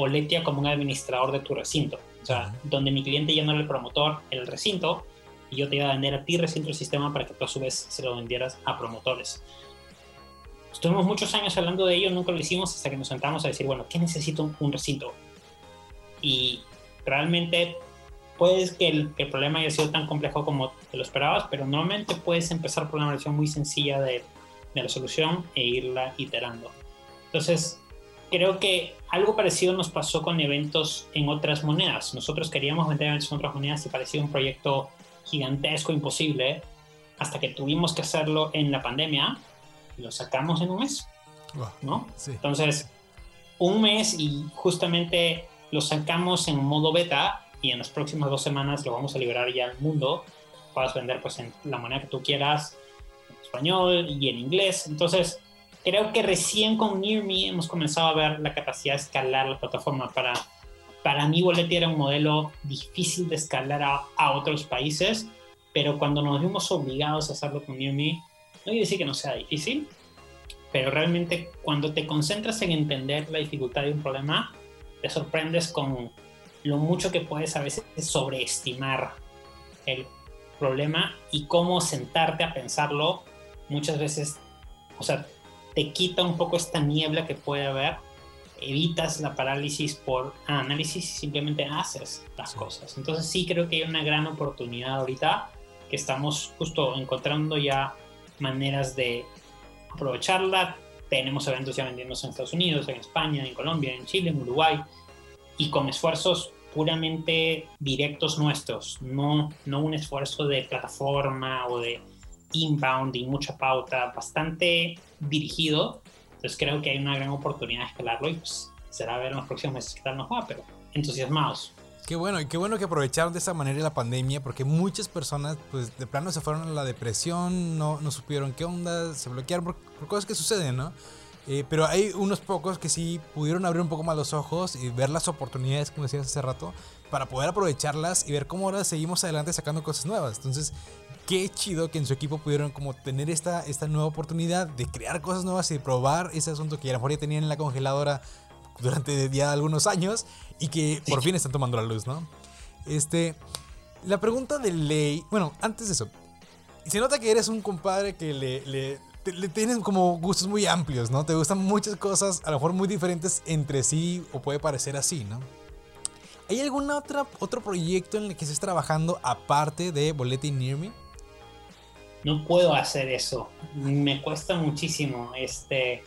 Boletia como un administrador de tu recinto, o sea, donde mi cliente ya no era el promotor, era el recinto, y yo te iba a vender a ti recinto el sistema para que tú a su vez se lo vendieras a promotores. Estuvimos muchos años hablando de ello, nunca lo hicimos hasta que nos sentamos a decir, bueno, ¿qué necesito un recinto? Y realmente puedes que el, el, problema haya sido tan complejo como te lo esperabas, pero normalmente puedes empezar por una versión muy sencilla de, de la solución e irla iterando. Entonces, creo que algo parecido nos pasó con eventos en otras monedas. Nosotros queríamos vender eventos en otras monedas y parecía un proyecto gigantesco, imposible, hasta que tuvimos que hacerlo en la pandemia y lo sacamos en un mes. ¿no? Sí. Entonces, un mes y justamente lo sacamos en modo beta y en las próximas dos semanas lo vamos a liberar ya al mundo. Puedes vender pues en la moneda que tú quieras, en español y en inglés. Entonces, creo que recién con Near Me hemos comenzado a ver la capacidad de escalar la plataforma. Para para mí Boletia era un modelo difícil de escalar a, a, otros países, pero cuando nos vimos obligados a hacerlo con Nearme, no quiere decir que no sea difícil, pero realmente cuando te concentras en entender la dificultad de un problema, te sorprendes con lo mucho que puedes a veces sobreestimar el problema y cómo sentarte a pensarlo muchas veces, o sea, te quita un poco esta niebla que puede haber evitas la parálisis por análisis y simplemente haces las cosas. Entonces sí creo que hay una gran oportunidad ahorita que estamos justo encontrando ya maneras de aprovecharla. Tenemos eventos ya vendiéndose en Estados Unidos, en España, en Colombia, en Chile, en Uruguay y con esfuerzos puramente directos nuestros, no, no un esfuerzo de plataforma o de inbound y mucha pauta, bastante dirigido entonces creo que hay una gran oportunidad de escalarlo y pues será ver en los próximos meses qué tal nos va, pero entusiasmados. Qué bueno, y qué bueno que aprovecharon de esa manera la pandemia, porque muchas personas, pues de plano se fueron a la depresión, no, no supieron qué onda, se bloquearon por, por cosas que suceden, ¿no? Eh, pero hay unos pocos que sí pudieron abrir un poco más los ojos y ver las oportunidades, como decías hace rato, para poder aprovecharlas y ver cómo ahora seguimos adelante sacando cosas nuevas. Entonces, qué chido que en su equipo pudieron como tener esta, esta nueva oportunidad de crear cosas nuevas y de probar ese asunto que a lo mejor ya tenían en la congeladora durante ya algunos años y que por fin están tomando la luz, ¿no? Este, la pregunta de ley, bueno, antes de eso, se nota que eres un compadre que le, le, te, le tienes como gustos muy amplios, ¿no? Te gustan muchas cosas, a lo mejor muy diferentes entre sí o puede parecer así, ¿no? ¿Hay algún otra, otro proyecto en el que estés trabajando aparte de Boletín Near Me? No puedo hacer eso. Me cuesta muchísimo. Este,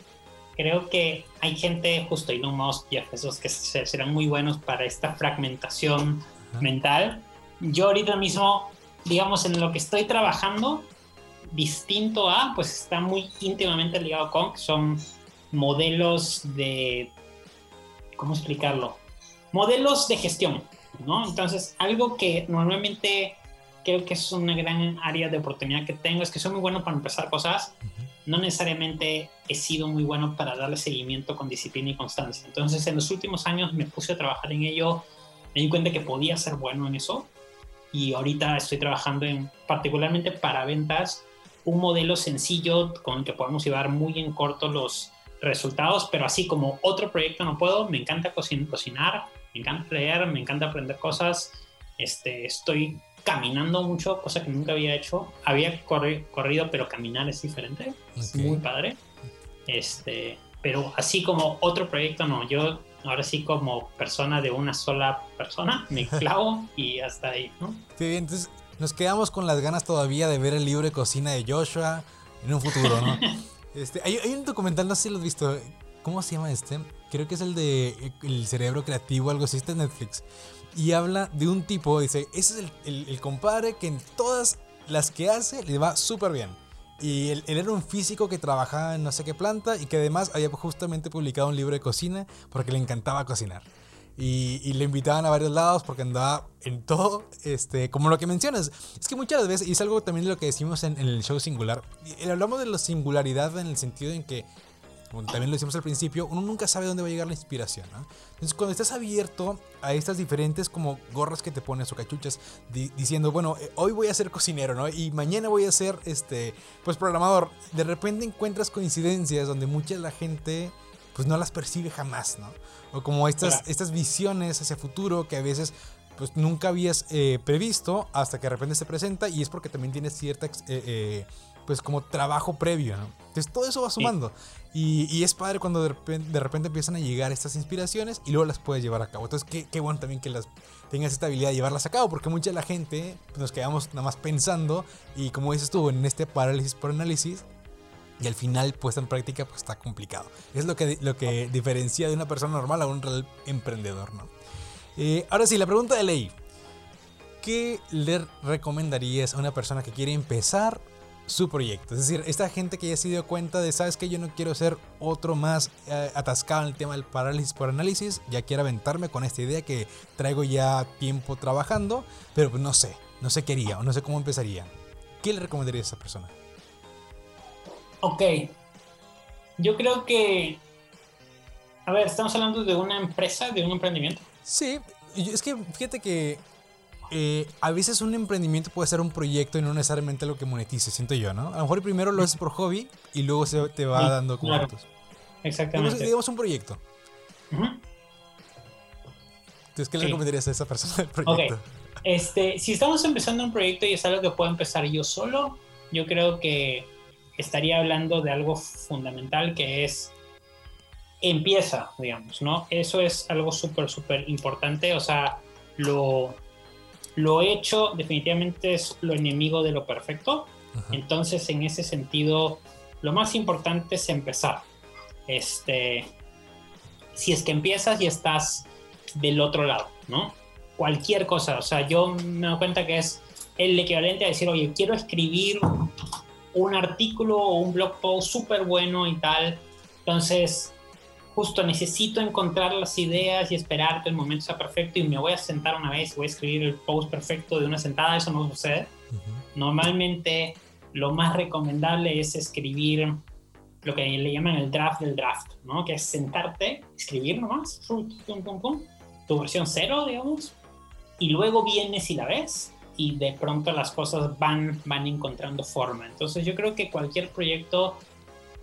creo que hay gente, justo Elon Musk, Jeff Bezos, que serán muy buenos para esta fragmentación mental. Yo ahorita mismo, digamos, en lo que estoy trabajando, distinto a, pues está muy íntimamente ligado con, son modelos de, ¿cómo explicarlo? Modelos de gestión, ¿no? Entonces, algo que normalmente creo que es una gran área de oportunidad que tengo, es que soy muy bueno para empezar cosas, no necesariamente he sido muy bueno para darle seguimiento con disciplina y constancia. Entonces, en los últimos años me puse a trabajar en ello, me di cuenta que podía ser bueno en eso. Y ahorita estoy trabajando en, particularmente para ventas, un modelo sencillo con el que podemos llevar muy en corto los resultados, pero así como otro proyecto no puedo, me encanta cocinar, me encanta leer, me encanta aprender cosas, este, estoy caminando mucho, cosa que nunca había hecho. Había corri corrido, pero caminar es diferente. Okay. Es muy padre. Este, pero así como otro proyecto, no. Yo ahora sí como persona de una sola persona, me *laughs* clavo y hasta ahí, ¿no? Sí, bien, entonces nos quedamos con las ganas todavía de ver el libro de cocina de Joshua en un futuro, ¿no? *laughs* este, hay, hay, un documental, no sé si lo has visto, ¿cómo se llama este? creo que es el de eh, El cerebro creativo, algo así, está en Netflix. Y habla de un tipo, dice, ese es el, el, compadre que en todas las que hace le va súper bien. Y él, él, era un físico que trabajaba en no sé qué planta y que además había justamente publicado un libro de cocina porque le encantaba cocinar. Y, y, le invitaban a varios lados porque andaba en todo, este, como lo que mencionas. Es que muchas veces, y es algo también de lo que decimos en, en el show singular, y hablamos de la singularidad en el sentido en que como también lo decimos al principio, uno nunca sabe dónde va a llegar la inspiración. ¿no? Entonces, cuando estás abierto a estas diferentes como gorras que te pones o cachuchas, diciendo, bueno, eh, hoy voy a ser cocinero, ¿no? Y mañana voy a ser, este, pues, programador, de repente encuentras coincidencias donde mucha de la gente, pues, no las percibe jamás, ¿no? O como estas, estas visiones hacia futuro que a veces pues nunca habías eh, previsto hasta que de repente se presenta y es porque también tienes cierta, eh, pues como trabajo previo, ¿no? Entonces todo eso va sumando. Y, es padre cuando de repente, de repente, empiezan a llegar estas inspiraciones y luego las puedes llevar a cabo. Entonces, qué, qué bueno también que las tengas esta habilidad de llevarlas a cabo, porque mucha de la gente pues, nos quedamos nada más pensando y como dices tú, en este parálisis por análisis, y al final puesta en práctica pues está complicado. Es lo que, lo que diferencia de una persona normal a un real emprendedor, ¿no? Eh, ahora sí, la pregunta de ley. ¿Qué le recomendarías a una persona que quiere empezar su proyecto. Es decir, esta gente que ya se dio cuenta de, sabes que yo no quiero ser otro más eh, atascado en el tema del parálisis por análisis, ya quiero aventarme con esta idea que traigo ya tiempo trabajando, pero pues no sé, no sé qué haría o no sé cómo empezaría. ¿Qué le recomendaría a esa persona? Ok, yo creo que, a ver, estamos hablando de una empresa, de un emprendimiento. Sí, es que fíjate que eh, a veces un emprendimiento puede ser un proyecto y no necesariamente lo que monetice, siento yo, ¿no? A lo mejor primero lo haces por hobby y luego se te va dando como Exactamente. Digamos, un proyecto. Entonces, ¿qué le recomendarías a esa persona del proyecto? Este, si estamos empezando un proyecto y es algo que puedo empezar yo solo, yo creo que estaría hablando de algo fundamental que es empieza, digamos, ¿no? Eso es algo súper, súper importante. O sea, lo, lo hecho definitivamente es lo enemigo de lo perfecto. Entonces, en ese sentido, lo más importante es empezar. Este, si es que empiezas y estás del otro lado, ¿no? Cualquier cosa, o sea, yo me doy cuenta que es el equivalente a decir, oye, quiero escribir un artículo o un blog post súper bueno y tal. Entonces, justo necesito encontrar las ideas y esperar que el momento sea perfecto y me voy a sentar una vez voy a escribir el post perfecto de una sentada, eso no sucede. Normalmente lo más recomendable es escribir lo que le llaman el draft del draft, ¿no? Que es sentarte, escribir nomás, tu versión cero, digamos, y luego vienes y la ves y de pronto las cosas van, van encontrando forma. Entonces yo creo que cualquier proyecto,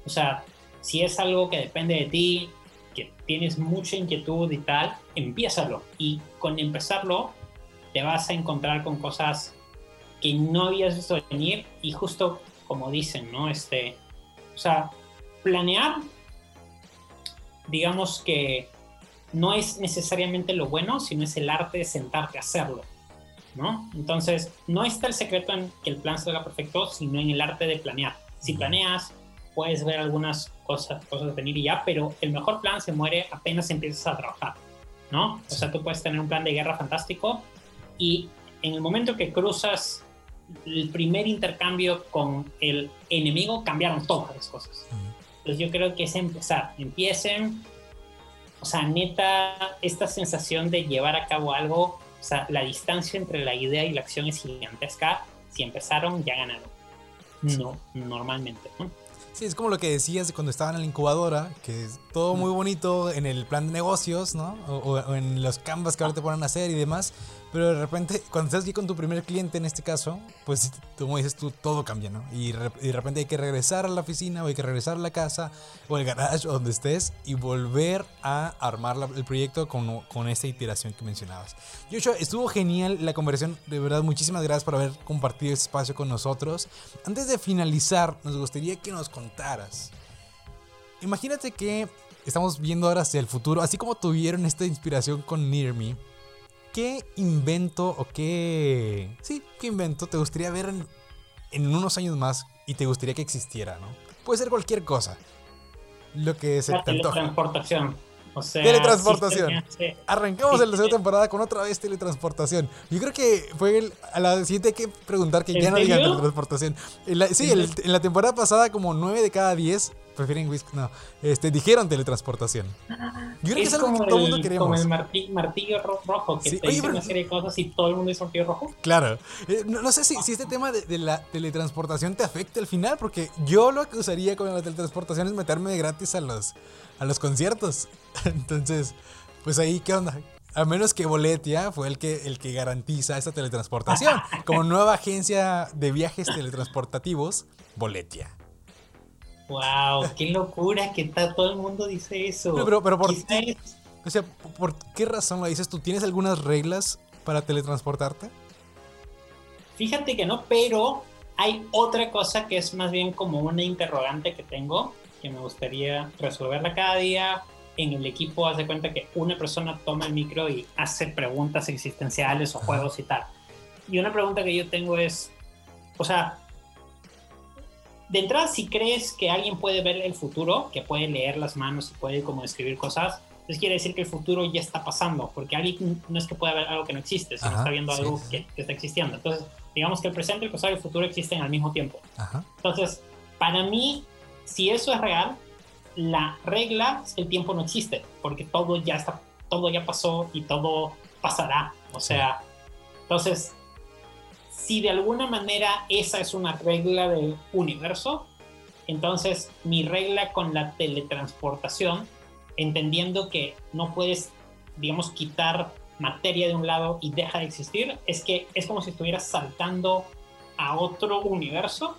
o sea, si es algo que depende de ti, que tienes mucha inquietud y tal, empiézalo. Y con empezarlo te vas a encontrar con cosas que no habías visto venir y justo como dicen, ¿no? Este, o sea, planear, digamos que no es necesariamente lo bueno, sino es el arte de sentarte a hacerlo, ¿no? Entonces, no está el secreto en que el plan salga perfecto, sino en el arte de planear. Si planeas, puedes ver algunas cosas, cosas venir y ya, pero el mejor plan se muere apenas empiezas a trabajar, ¿no? O sea, tú puedes tener un plan de guerra fantástico y en el momento que cruzas el primer intercambio con el enemigo, cambiaron todas las cosas. Entonces yo creo que es empezar, empiecen, o sea, neta, esta sensación de llevar a cabo algo, o sea, la distancia entre la idea y la acción es gigantesca. Si empezaron, ya ganaron. No, normalmente, ¿no? Sí, es como lo que decías cuando estaban en la incubadora, que es todo muy bonito en el plan de negocios, ¿no? O, o en los canvas que ahora te ponen a hacer y demás. Pero de repente, cuando estás aquí con tu primer cliente en este caso, pues como dices tú, todo cambia, ¿no? Y, de repente hay que regresar a la oficina o hay que regresar a la casa o el garage o donde estés y volver a armar el proyecto con, con esta iteración que mencionabas. Joshua, estuvo genial la conversación, de verdad, muchísimas gracias por haber compartido este espacio con nosotros. Antes de finalizar, nos gustaría que nos contaras. Imagínate que estamos viendo ahora hacia el futuro, así como tuvieron esta inspiración con Near Me ¿qué invento o qué... Sí, qué invento te gustaría ver en, unos años más y te gustaría que existiera, ¿no? Puede ser cualquier cosa. Lo que se la te teletransportación. O sea, teletransportación. Arrancamos en la segunda temporada con otra vez teletransportación. Yo creo que fue el, a la siguiente hay que preguntar que ya no digan teletransportación. sí, en la temporada pasada como 9 de cada 10 prefieren whisky. No, este, dijeron teletransportación. Yo creo que es algo que todo el mundo queremos. Como el martillo, rojo, que te dice una serie de cosas y todo el mundo dice martillo rojo. Claro. Eh, no, sé si, si, este tema de, la teletransportación te afecta al final, porque yo lo que usaría con la teletransportación es meterme gratis a los, a los conciertos. *laughs* Entonces, pues ahí, ¿qué onda? A menos que Boletia fue el que, el que garantiza esta teletransportación. *laughs* Como nueva agencia de viajes teletransportativos, Boletia. Wow, qué locura que está, todo el mundo dice eso. Pero, pero, por, o sea, ¿por qué razón lo dices tú? ¿Tienes algunas reglas para teletransportarte? Fíjate que no, pero hay otra cosa que es más bien como una interrogante que tengo, que me gustaría resolverla cada día. En el equipo hace cuenta que una persona toma el micro y hace preguntas existenciales o juegos y tal. Y una pregunta que yo tengo es, o sea, de entrada, si crees que alguien puede ver el futuro, que puede leer las manos y puede como escribir cosas, entonces quiere decir que el futuro ya está pasando, porque alguien no es que pueda ver algo que no existe, sino está viendo algo Que, está existiendo. Entonces, digamos que el presente, el pasado y el futuro existen al mismo tiempo. Entonces, para mí, si eso es real, la regla es que el tiempo no existe, porque todo ya está, todo ya pasó y todo pasará. O sea, entonces si de alguna manera esa es una regla del universo, entonces mi regla con la teletransportación, entendiendo que no puedes, digamos, quitar materia de un lado y deja de existir, es que es como si estuvieras saltando a otro universo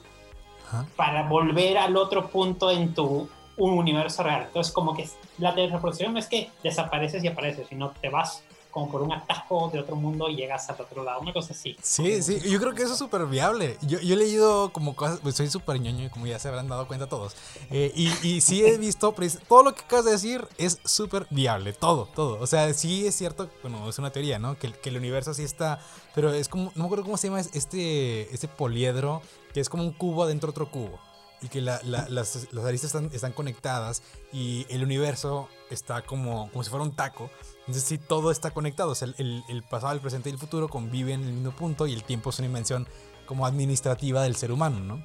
para volver al otro punto en tu un universo real. Entonces, como que la teletransportación no es que desapareces y apareces, sino te vas como por un atajo de otro mundo y llegas al otro lado, una cosa así. Sí, sí, yo creo que eso es súper viable. Yo, yo, he leído como cosas, pues soy súper ñoño, como ya se habrán dado cuenta todos. Eh, y, y, sí he visto, todo lo que acabas de decir es súper viable, todo, todo. O sea, sí es cierto, bueno, es una teoría, ¿no? Que, que el universo sí está, pero es como, no me acuerdo cómo se llama este, este poliedro, que es como un cubo dentro de otro cubo y que las, las, aristas están, están, conectadas y el universo está como, como si fuera un taco. Entonces sí, todo está conectado. O sea, el, el, pasado, el presente y el futuro conviven en el mismo punto y el tiempo es una invención como administrativa del ser humano, ¿no?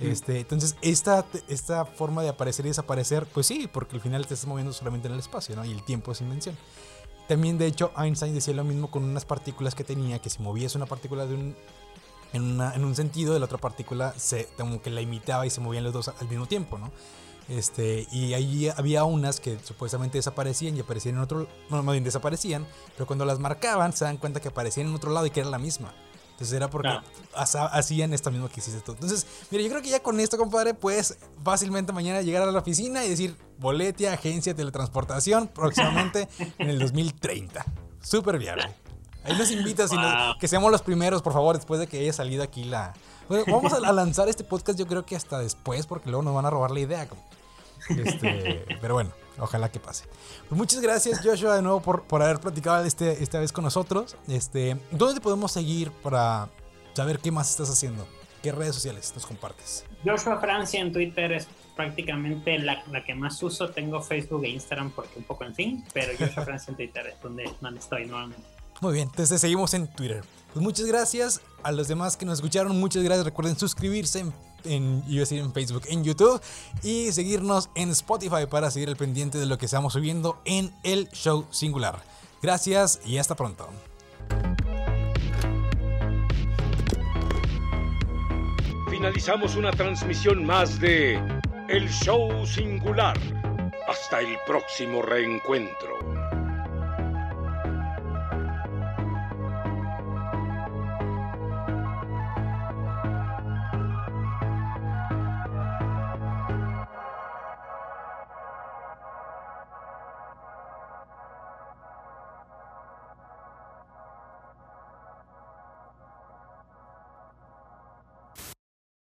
Este, entonces, esta, esta forma de aparecer y desaparecer, pues sí, porque al final te estás moviendo solamente en el espacio, ¿no? Y el tiempo es invención. También, de hecho, Einstein decía lo mismo con unas partículas que tenía, que si movías una partícula de un, en, en, un sentido, de la otra partícula se, como que la imitaba y se movían los dos al mismo tiempo, ¿no? Este, y ahí había unas que supuestamente desaparecían y aparecían en otro, no, más bien desaparecían, pero cuando las marcaban se dan cuenta que aparecían en otro lado y que era la misma. Entonces era porque hacían esto mismo que hiciste tú. Entonces, mira, yo creo que ya con esto, compadre, puedes fácilmente mañana llegar a la oficina y decir, boletia, agencia, teletransportación, próximamente en el 2030. Súper viable. Ahí nos invitas y que seamos los primeros, por favor, después de que haya salido aquí la... Bueno, vamos a, lanzar este podcast yo creo que hasta después, porque luego nos van a robar la idea. Este, *laughs* pero bueno, ojalá que pase. Pues muchas gracias, Joshua, de nuevo por, por haber platicado este, esta vez con nosotros. Este, ¿Dónde te podemos seguir para saber qué más estás haciendo? ¿Qué redes sociales nos compartes? Joshua Francia en Twitter es prácticamente la, la, que más uso. Tengo Facebook e Instagram porque un poco en fin, pero Joshua Francia en Twitter es donde, donde estoy nuevamente. Muy bien, entonces seguimos en Twitter. Pues muchas gracias a los demás que nos escucharon. Muchas gracias. Recuerden suscribirse en en, en Facebook, en YouTube y seguirnos en Spotify para seguir al pendiente de lo que estamos subiendo en el show singular. Gracias y hasta pronto. Finalizamos una transmisión más de El Show Singular. Hasta el próximo reencuentro.